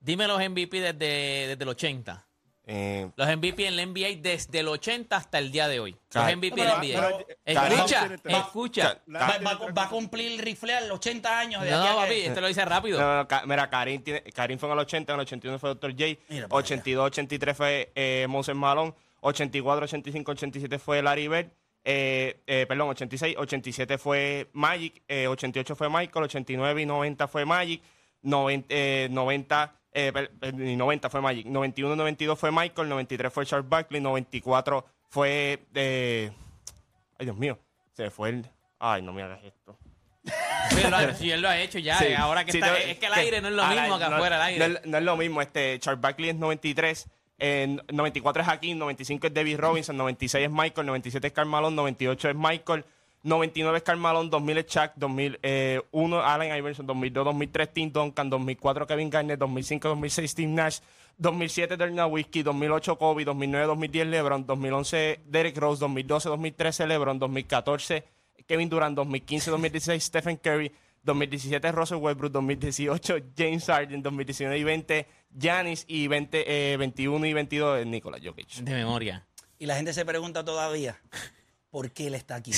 Dime los MVP desde, desde el 80. Eh, Los MVP en la NBA desde el 80 hasta el día de hoy. Los. MVP en la NBA. pero- escucha, escucha. Va, va- va a cumplir el rifle a los 80 años. De No, aquí a papi, este lo dice rápido. no, no, mira, Karim, tiene, Karim fue en el 80, en el 81 fue Dr. J, Mira para 82, 83 fue eh, Moses Malone, 84, 85, 87 fue Larry Bird, eh, eh, perdón, 86, 87 fue Magic, eh, 88 fue Michael, 89 y 90 fue Magic, 90, eh, 90 eh, per- per- y 90 fue Magic, 91 y 92 fue Michael, 93 fue Charles Barkley, 94 fue... eh, ay, Dios mío, se fue el... Ay, no me hagas esto. Sí, él lo ha- sí, él lo ha hecho ya. Sí. eh, Ahora que Sí, está. es que el aire no es lo mismo que no- afuera el aire. No, es- no es lo mismo. Este, Charles Barkley es 93. En 94 es Hakim, 95 es David Robinson, 96 es Michael, 97 es Karl Malone, 98 es Michael, 99 es Karl Malone, 2000 es Chuck, 2001 Allen Iverson, 2002, 2003 Tim Duncan, 2004 Kevin Garnett, 2005, 2006 Steve Nash, 2007 Dirk Nowitzki, 2008 Kobe, 2009, 2010 LeBron, 2011 Derek Rose, 2012, 2013 LeBron, 2014 Kevin Durant, 2015, 2016 Stephen Curry, 2017 Russell Westbrook, 2018 James Harden, 2019 y 20 Giannis y 20, eh, 21 y 22 Nikola Jokic. De memoria. Y la gente se pregunta todavía, ¿por qué él está aquí?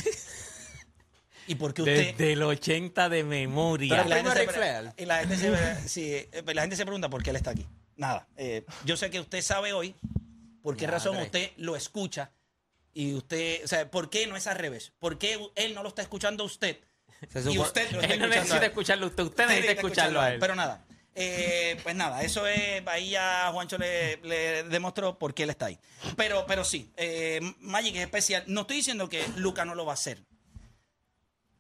¿Y por qué usted...? Desde el 80 de memoria. Y la, gente se, Ric Flair. y la gente se- sí, la gente se pregunta por qué él está aquí. Nada. eh, yo sé que usted sabe hoy por qué razón usted lo escucha y usted, o sea, por qué no es al revés. ¿Por qué él no lo está escuchando a usted Se y usted lo está Él no escuchando a necesita él? escucharlo usted. Usted Usted necesita escucharlo a él. Pero nada. eh, pues nada, eso es, ahí ya Juancho le, le demostró por qué él está ahí. Pero, pero sí, eh, Magic es especial. No estoy diciendo que Luca no lo va a hacer.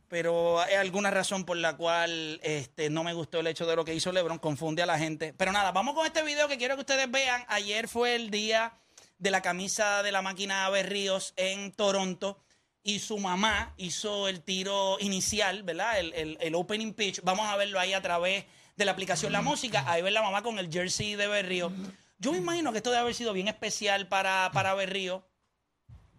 Pero hay alguna razón por la cual este, no me gustó el hecho de lo que hizo LeBron, confunde a la gente. Pero nada, vamos con este video que quiero que ustedes vean. Ayer fue el día de la camisa de la máquina Berríos en Toronto y su mamá hizo el tiro inicial, ¿verdad? El, el- opening pitch. Vamos a verlo ahí a través de la aplicación La Música. Ahí ve la mamá con el jersey de Berrío. Yo me imagino que esto debe haber sido bien especial para, para Berrío,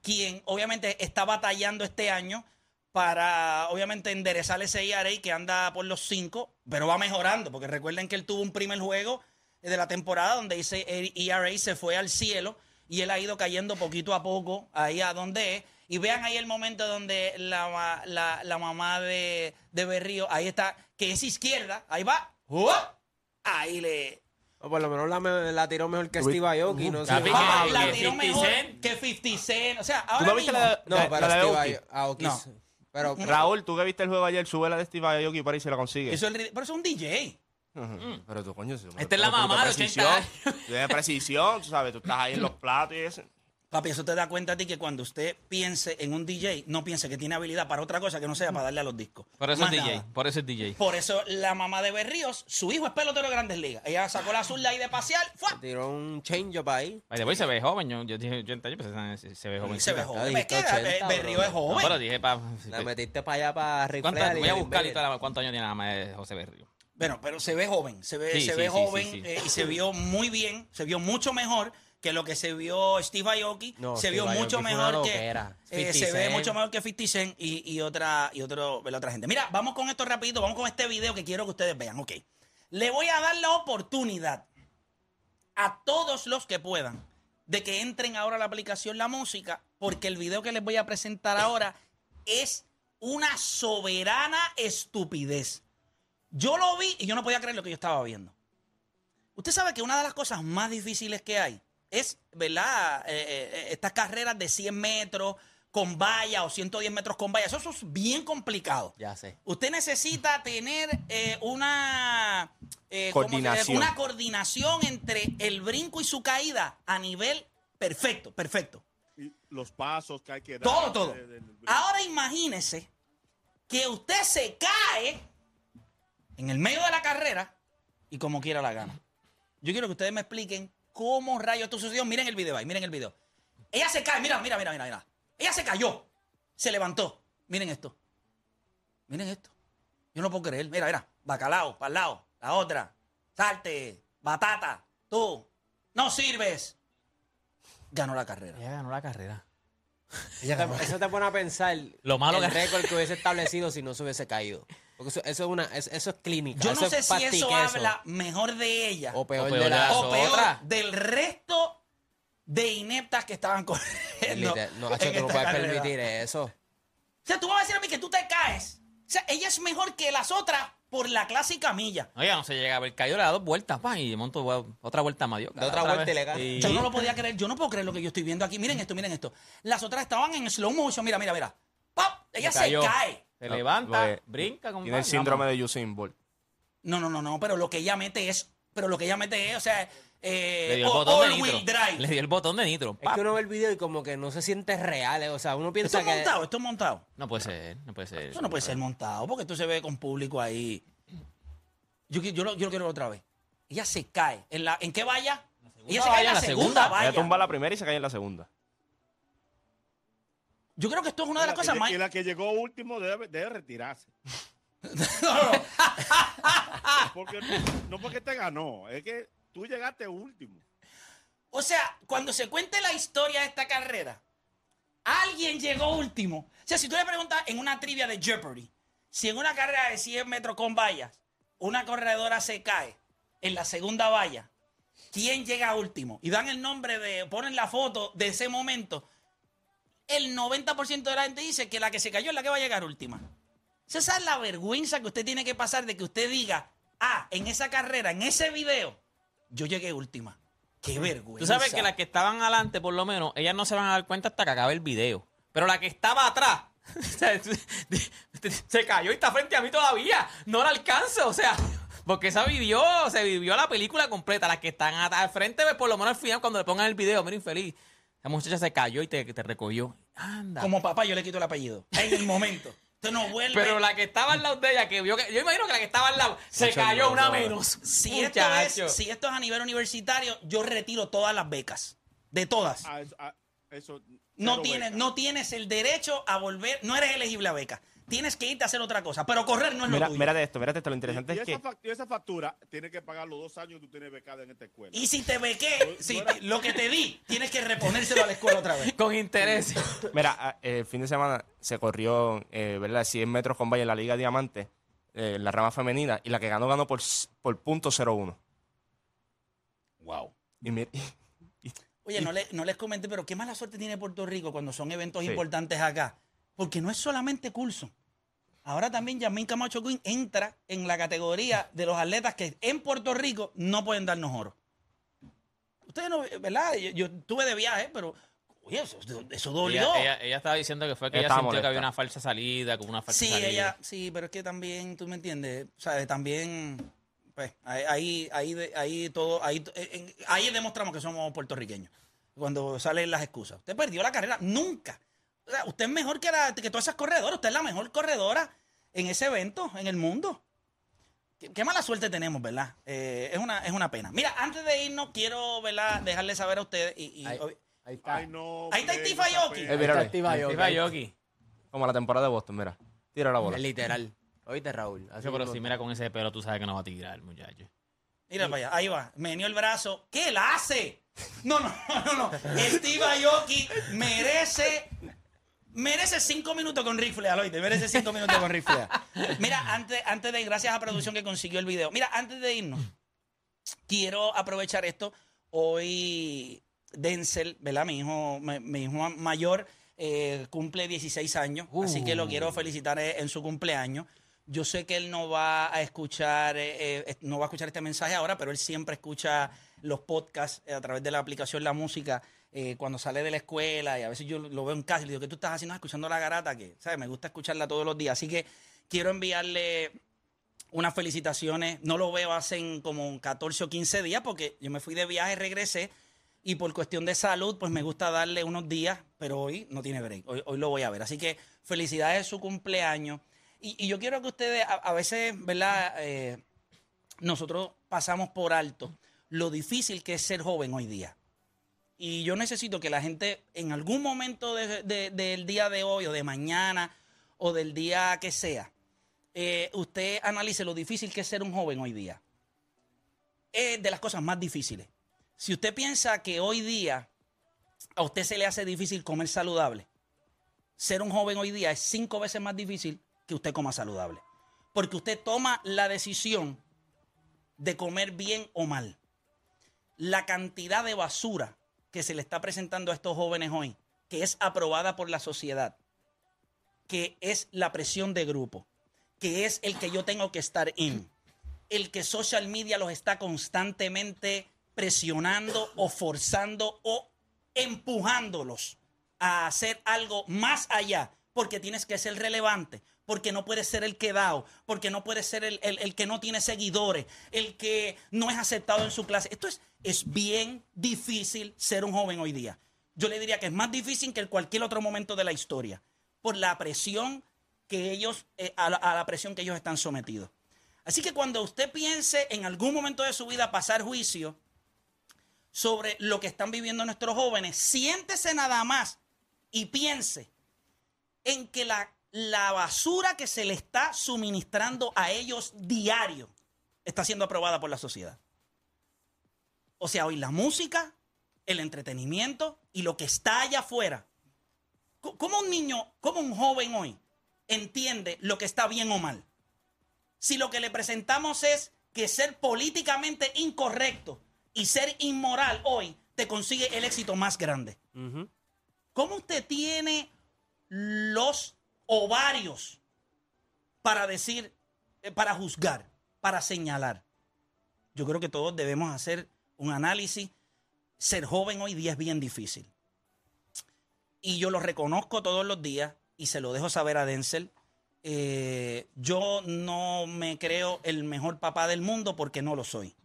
quien obviamente está batallando este año para obviamente enderezar ese ERA que anda por los cinco, pero va mejorando, porque recuerden que él tuvo un primer juego de la temporada donde ese ERA se fue al cielo y él ha ido cayendo poquito a poco ahí a donde es. Y vean ahí el momento donde la, la- la mamá de, de Berrío, ahí está, que es izquierda, ahí va, ¡Uah! ahí le... O por lo menos la, me- la tiró mejor que Steve Aoki. No sé. Ah, la tiró 50 mejor que 50 Cent. O sea, ¿Tú ahora no viste mismo- la, No, la- pero la de Steve Aoki. No. Pero Raúl, tú que viste el juego ayer, sube la de Steve Aoki para ahí si la consigue. Eso es pero eso es un DJ. Ujú. Pero tú, coño, si- Esta es la mamá de 80 precisión, años. De precisión, tú sabes, tú estás ahí en los platos y eso. Papi, eso te da cuenta a ti que cuando usted piense en un DJ, no piense que tiene habilidad para otra cosa que no sea para darle a los discos. Por eso Más es DJ. nada. Por eso es DJ. Por eso la mamá de Berríos, su hijo es pelotero de Grandes Ligas. Ella sacó la azul de ahí de pasear, ¡fua! tiró un change up ahí. Después se ve joven. Yo, yo dije 80 años, pues se, ve joven. Se ve joven. dijiste Es que 80, Berríos es bro. No, pero joven. dije para. La metiste para allá para Ric ¿Cuánto, Flair y voy a buscar ahorita la- cuántos años tiene la mamá de José Berrío. Bueno, pero se ve joven, se ve, Sí, se sí, ve sí, joven sí, sí. eh, y se vio muy bien, se vio mucho mejor que lo que se vio Steve Aoki, No, se Steve vio Aoki mucho mejor que eh, 50 se ve mucho mejor que 50 Cent y, y otra y otro la otra gente. Mira, vamos con esto rapidito, vamos con este video que quiero que ustedes vean, ok. Le voy a dar la oportunidad a todos los que puedan de que entren ahora a la aplicación La Música, porque el video que les voy a presentar ahora es una soberana estupidez. Yo lo vi y yo no podía creer lo que yo estaba viendo. Usted sabe que una de las cosas más difíciles que hay es, ¿verdad? Eh, eh, estas carreras de 100 metros con valla o 110 metros con valla. Eso, eso es bien complicado. Ya sé. Usted necesita tener eh, una eh, ¿cómo se dice? Coordinación. una coordinación entre el brinco y su caída a nivel perfecto, perfecto. Y los pasos que hay que dar. Todo, todo. Ahora imagínese que usted se cae en el medio de la carrera y como quiera la gana. Yo quiero que ustedes me expliquen cómo rayos esto sucedió. Miren el video ahí, miren el video. Ella se cae, mira, mira, mira, mira, mira. Ella se cayó, se levantó. Miren esto. Miren esto. Yo no puedo creer. Mira, mira. Bacalao, para el lado. La otra. Salte. Batata. Tú. No sirves. Ganó la carrera. Ella ganó la carrera. Ella ganó Eso te pone a pensar Lo malo el que- récord que hubiese establecido si no se hubiese caído. Porque eso, eso es una, eso, eso es clínica. Yo eso no sé es si eso habla mejor de ella o peor, o peor de la o peor del resto de ineptas que estaban corriendo. Liter- No, en Hacho, tú no puedes carrera. permitir eso. O sea, tú vas a decir a mí que tú te caes. O sea, ella es mejor que las otras por la clásica milla. Oiga, no se llega a haber caído, le da dos vueltas, pa, y de monto bueno, otra vuelta más dio. De otra vuelta vez. y. Yo no lo podía creer. Yo no puedo creer lo que yo estoy viendo aquí. Miren esto, miren esto. Las otras estaban en slow motion. Mira, mira, mira. ¡Pap! Ella se cayó. cae. Se No, levanta, brinca. Como Tiene el síndrome de Usain Bolt. No, no, no, no. Pero lo que ella mete es. Pero lo que ella mete es, o sea, eh, Le dio el all- botón de nitro. drive. Le dio el botón de nitro. Es que uno ve el video y como que no se siente real. eh, O sea, uno Esto piensa es que. montado, esto es montado. No puede ser, no puede ser. Eso no puede ser montado, porque tú se ve con público ahí. Yo, lo, yo lo quiero ver otra vez. Ella se cae. ¿En, la, ¿en qué valla? Ella se cae en la segunda Ella valla. tumba la primera y se cae en la segunda. Yo creo que esto es una de las cosas más. Y la que llegó último debe, debe retirarse. No, no, Porque, no porque te ganó, es que tú llegaste último. O sea, cuando se cuente la historia de esta carrera, alguien llegó último. O sea, si tú le preguntas en una trivia de Jeopardy, si en una carrera de 100 metros con vallas, una corredora se cae en la segunda valla, ¿quién llega último? Y dan el nombre de, ponen la foto de ese momento. El 90% de la gente dice que la que se cayó es la que va a llegar última. Esa es la vergüenza que usted tiene que pasar de que usted diga, ah, en esa carrera, en ese video, yo llegué última. Qué vergüenza. Tú sabes que las que estaban adelante, por lo menos, ellas no se van a dar cuenta hasta que acabe el video. Pero la que estaba atrás, se cayó y está frente a mí todavía. No la alcanzo, o sea, porque esa vivió, se vivió la película completa. Las que están al frente, por lo menos al final, cuando le pongan el video, mira, infeliz. Esa muchacha se cayó y te, te recogió. Anda. Como papá, yo le quito el apellido. En el momento. Usted no vuelve. Pero la que estaba al lado de ella, que vio que. Yo imagino que la que estaba al lado se cayó una no. menos. si, esto es, si esto es a nivel universitario, yo retiro todas las becas. De todas. Ah, eso- ah, eso, No tienes, beca. no tienes el derecho a volver. No eres elegible a beca. Tienes que irte a hacer otra cosa. Pero correr no es Mira, lo tuyo. mírate esto, mírate esto. Lo interesante y es esa que esa factura tiene que pagar los dos años que tú tienes becada en esta escuela. Y si te bequé, si te- lo que te di, tienes que reponérselo a la escuela otra vez. Con interés. Mira, el fin de semana se corrió, eh, ¿verdad? 100 metros con valla en la Liga Diamante, eh, en la rama femenina, y la que ganó, ganó por, por punto 01. Wow. Y Oye, no, le- no les comenté, pero qué mala suerte tiene Puerto Rico cuando son eventos Sí. importantes acá. Porque no es solamente Coulson. Ahora también Yasmín Camacho Quinn entra en la categoría de los atletas que en Puerto Rico no pueden darnos oro. Ustedes no, ¿verdad? Yo, yo estuve de viaje, pero, oye, eso, eso dolió. Ella, ella- ella estaba diciendo que fue que Ella ella, sintió que había una falsa salida, como una falsa Sí, salida. ella, sí, pero es que también, tú me entiendes, ¿sabes? También, pues, ahí, ahí, ahí, todo, ahí, en- ahí demostramos que somos puertorriqueños. Cuando salen las excusas. Usted perdió la carrera, nunca. O sea, usted es mejor que, la, que todas esas corredoras, usted es la mejor corredora en ese evento, en el mundo. Qué, qué mala suerte tenemos, ¿verdad? Eh, es, una, es una pena. Mira, antes de irnos, quiero, ¿verdad? Dejarles saber a ustedes y... y- Ahí, está. Ay, no, Ahí está Steve Aoki. Eh, mira, Está ve. activa yo, Iba ok. Yoki. como la temporada de Boston, mira. Tira la bola. Literal. Oíste, Raúl. Así Sí, pero si mira con ese pelo, tú sabes que no va a tirar, muchacho. Mira para allá, ahí va. Me dio el brazo. ¿Qué él hace? No, no, no, no. Steve Aoki merece. Merece cinco minutos con rifle, Aloite. Merece cinco minutos con rifle. Mira, antes, antes de ir, gracias a producción que consiguió el video. Mira, antes de irnos, quiero aprovechar esto. Hoy Denzel, ¿verdad? Mi hijo, mi, mi hijo mayor eh, cumple 16 años, así que lo quiero felicitar eh, en su cumpleaños. Yo sé que él no va a escuchar, eh, eh, no va a escuchar este mensaje ahora, pero él siempre escucha los podcasts a través de la aplicación La Música eh, cuando sale de la escuela y a veces yo lo veo en casa y le digo, ¿qué tú estás haciendo escuchando la garata? Que, ¿sabes? Me gusta escucharla todos los días. Así que quiero enviarle unas felicitaciones. No lo veo hace como 14 o 15 días porque yo me fui de viaje, regresé y por cuestión de salud, pues me gusta darle unos días, pero hoy no tiene break. Hoy, hoy lo voy a ver. Así que felicidades su cumpleaños. Y, yo quiero que ustedes, a, a veces, ¿verdad? Eh, nosotros pasamos por alto lo difícil que es ser joven hoy día. Y yo necesito que la gente en algún momento de- de- del día de hoy o de mañana o del día que sea, eh, usted analice lo difícil que es ser un joven hoy día. Es de las cosas más difíciles. Si usted piensa que hoy día a usted se le hace difícil comer saludable, ser un joven hoy día es cinco veces más difícil que usted coma saludable. Porque usted toma la decisión de comer bien o mal. La cantidad de basura que se le está presentando a estos jóvenes hoy, que es aprobada por la sociedad, que es la presión de grupo, que es el que yo tengo que estar en, el que social media los está constantemente presionando o forzando o empujándolos a hacer algo más allá, porque tienes que ser relevante, porque no puedes ser el quedado, porque no puedes ser el, el- el que no tiene seguidores, el que no es aceptado en su clase. Esto es, Es bien difícil ser un joven hoy día. Yo le diría que es más difícil que en cualquier otro momento de la historia, por la presión que ellos, eh, a, la, presión que ellos están sometidos. Así que cuando usted piense en algún momento de su vida pasar juicio sobre lo que están viviendo nuestros jóvenes, siéntese nada más y piense en que la, la basura que se le está suministrando a ellos diario está siendo aprobada por la sociedad. O sea, hoy la música, el entretenimiento y lo que está allá afuera. ¿Cómo un niño, cómo un joven hoy entiende lo que está bien o mal? Si lo que le presentamos es que ser políticamente incorrecto y ser inmoral hoy te consigue el éxito más grande. ¿Cómo usted tiene los ovarios para decir, eh, para juzgar, para señalar? Yo creo que todos debemos hacer un análisis. Ser joven hoy día es bien difícil. Y yo lo reconozco todos los días y se lo dejo saber a Denzel. Eh, yo no me creo el mejor papá del mundo porque no lo soy.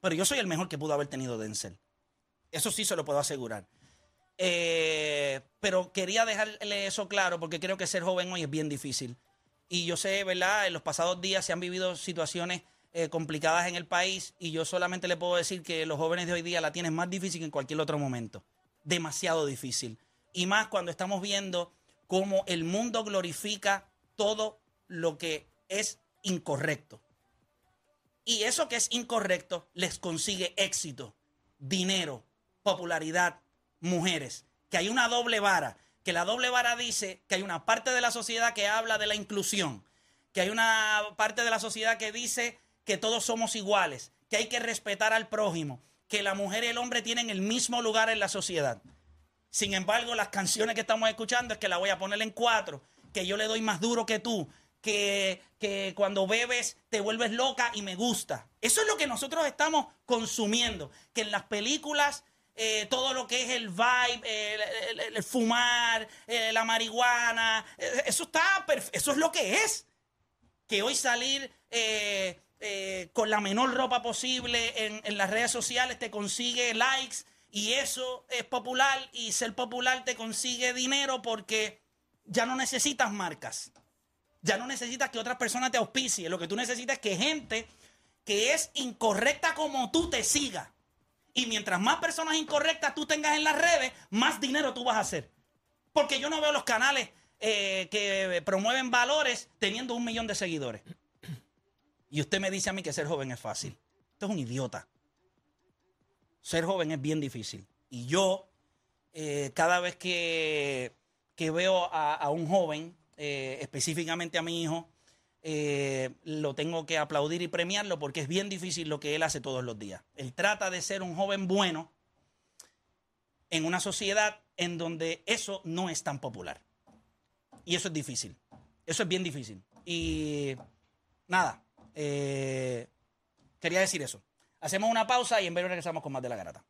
Pero yo soy el mejor que pudo haber tenido Denzel. Eso sí se lo puedo asegurar. Eh, pero quería dejarle eso claro porque creo que ser joven hoy es bien difícil. Y yo sé, ¿verdad? En los pasados días se han vivido situaciones eh, complicadas en el país y yo solamente le puedo decir que los jóvenes de hoy día la tienen más difícil que en cualquier otro momento. Demasiado difícil. Y más cuando estamos viendo cómo el mundo glorifica todo lo que es incorrecto. Y eso que es incorrecto les consigue éxito, dinero, popularidad, mujeres. Que hay una doble vara. Que la doble vara dice que hay una parte de la sociedad que habla de la inclusión. Que hay una parte de la sociedad que dice que todos somos iguales. Que hay que respetar al prójimo. Que la mujer y el hombre tienen el mismo lugar en la sociedad. Sin embargo, las canciones que estamos escuchando es que la voy a poner en cuatro, que yo le doy más duro que tú, que, que cuando bebes te vuelves loca y me gusta. Eso es lo que nosotros estamos consumiendo, que en las películas eh, todo lo que es el vibe, el, fumar, eh, la marihuana, eh, eso está, eso es lo que es. Que hoy salir eh, con la menor ropa posible en, las redes sociales te consigue likes y eso es popular y ser popular te consigue dinero porque ya no necesitas marcas. Ya no necesitas que otras personas te auspicien. Lo que tú necesitas es que gente que es incorrecta como tú te siga. Y mientras más personas incorrectas tú tengas en las redes, más dinero tú vas a hacer. Porque yo no veo los canales eh, que promueven valores teniendo un millón de seguidores. Y usted me dice a mí que ser joven es fácil. Usted es un idiota. Ser joven es bien difícil. Y yo, eh, cada vez que, que veo a, a un joven, eh, específicamente a mi hijo, eh, lo tengo que aplaudir y premiarlo porque es bien difícil lo que él hace todos los días. Él trata de ser un joven bueno en una sociedad en donde eso no es tan popular. Y eso es difícil. Eso es bien difícil. Y nada, eh, quería decir eso. Hacemos una pausa y en breve regresamos con más de la garata.